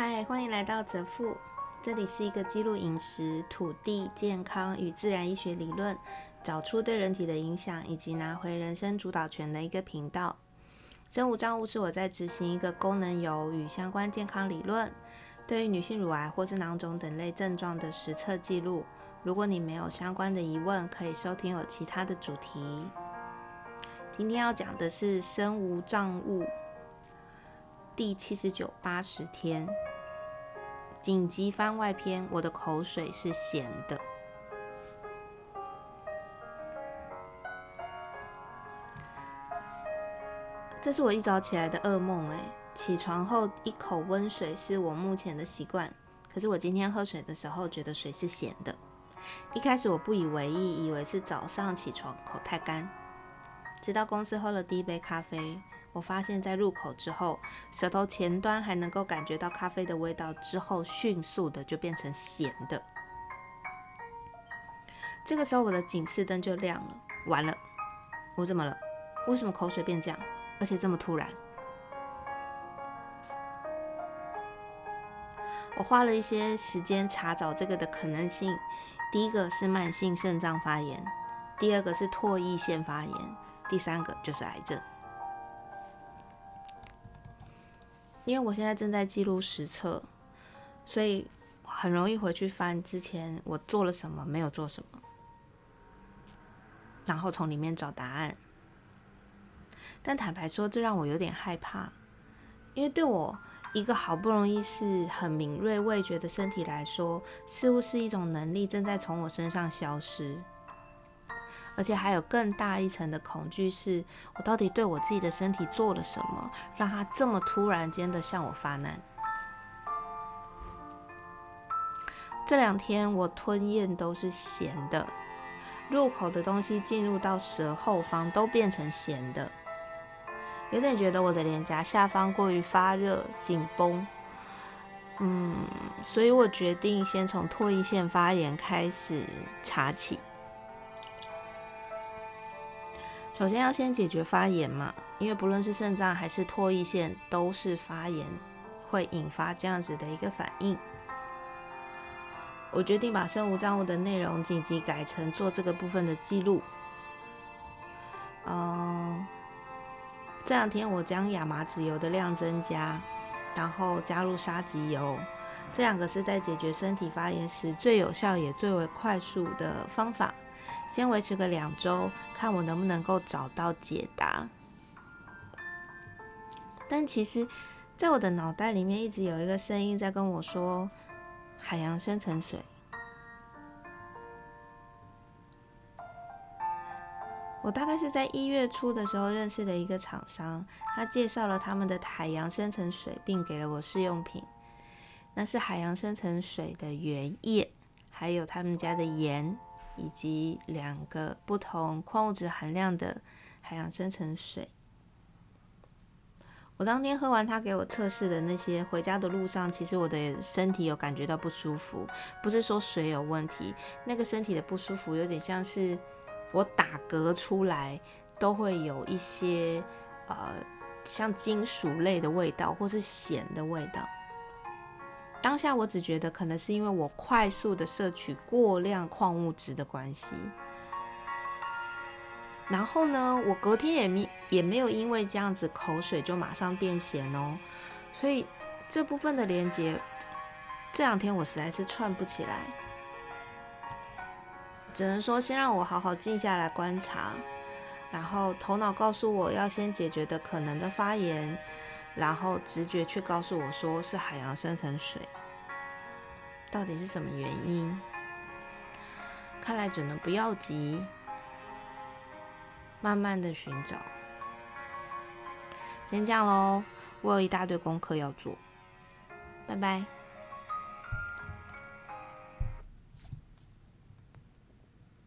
嗨，欢迎来到泽富，这里是一个记录饮食、土地、健康与自然医学理论，找出对人体的影响，以及拿回人生主导权的一个频道。生物账务是我在执行一个功能油与相关健康理论，对于女性乳癌或是囊肿等类症状的实测记录。如果你没有相关的疑问，可以收听有其他的主题。今天要讲的是身无障物第七十九、八十天紧急番外篇。我的口水是咸的。这是我一早起来的噩梦。哎，起床后一口温水是我目前的习惯，可是我今天喝水的时候觉得水是咸的。一开始我不以为意，以为是早上起床口太干。直到公司喝了第一杯咖啡，我发现，在入口之后，舌头前端还能够感觉到咖啡的味道，之后迅速的就变成咸的。这个时候，我的警示灯就亮了。完了，我怎么了？为什么口水变这样，而且这么突然？我花了一些时间查找这个的可能性。第一个是慢性肾脏发炎，第二个是唾液腺发炎，第三个就是癌症。因为我现在正在记录实测，所以很容易回去翻之前我做了什么，没有做什么，然后从里面找答案。但坦白说，这让我有点害怕，因为对我。一个好不容易是很敏锐味觉的身体来说，似乎是一种能力正在从我身上消失，而且还有更大一层的恐惧，是我到底对我自己的身体做了什么，让它这么突然间的向我发难。这两天我吞咽都是咸的，入口的东西进入到舌后方都变成咸的。有点觉得我的脸颊下方过于发热、紧绷，嗯，所以我决定先从唾液腺发炎开始查起。首先要先解决发炎嘛，因为不论是肾脏还是唾液腺都是发炎，会引发这样子的一个反应。我决定把生物账务的内容紧急改成做这个部分的记录。嗯。这两天我将亚麻籽油的量增加，然后加入沙棘油，这两个是在解决身体发炎时最有效也最为快速的方法。先维持个两周，看我能不能够找到解答。但其实，在我的脑袋里面一直有一个声音在跟我说：海洋深层水。我大概是在一月初的时候认识了一个厂商，他介绍了他们的海洋深层水，并给了我试用品。那是海洋深层水的原液，还有他们家的盐，以及两个不同矿物质含量的海洋深层水。我当天喝完他给我测试的那些，回家的路上，其实我的身体有感觉到不舒服，不是说水有问题，那个身体的不舒服有点像是。我打嗝出来都会有一些呃像金属类的味道，或是咸的味道。当下我只觉得可能是因为我快速的摄取过量矿物质的关系。然后呢，我隔天也没也没有因为这样子口水就马上变咸哦。所以这部分的连接，这两天我实在是串不起来。只能说，先让我好好静下来观察，然后头脑告诉我要先解决的可能的发炎，然后直觉却告诉我说是海洋深层水，到底是什么原因？看来只能不要急，慢慢的寻找。先这样喽，我有一大堆功课要做，拜拜。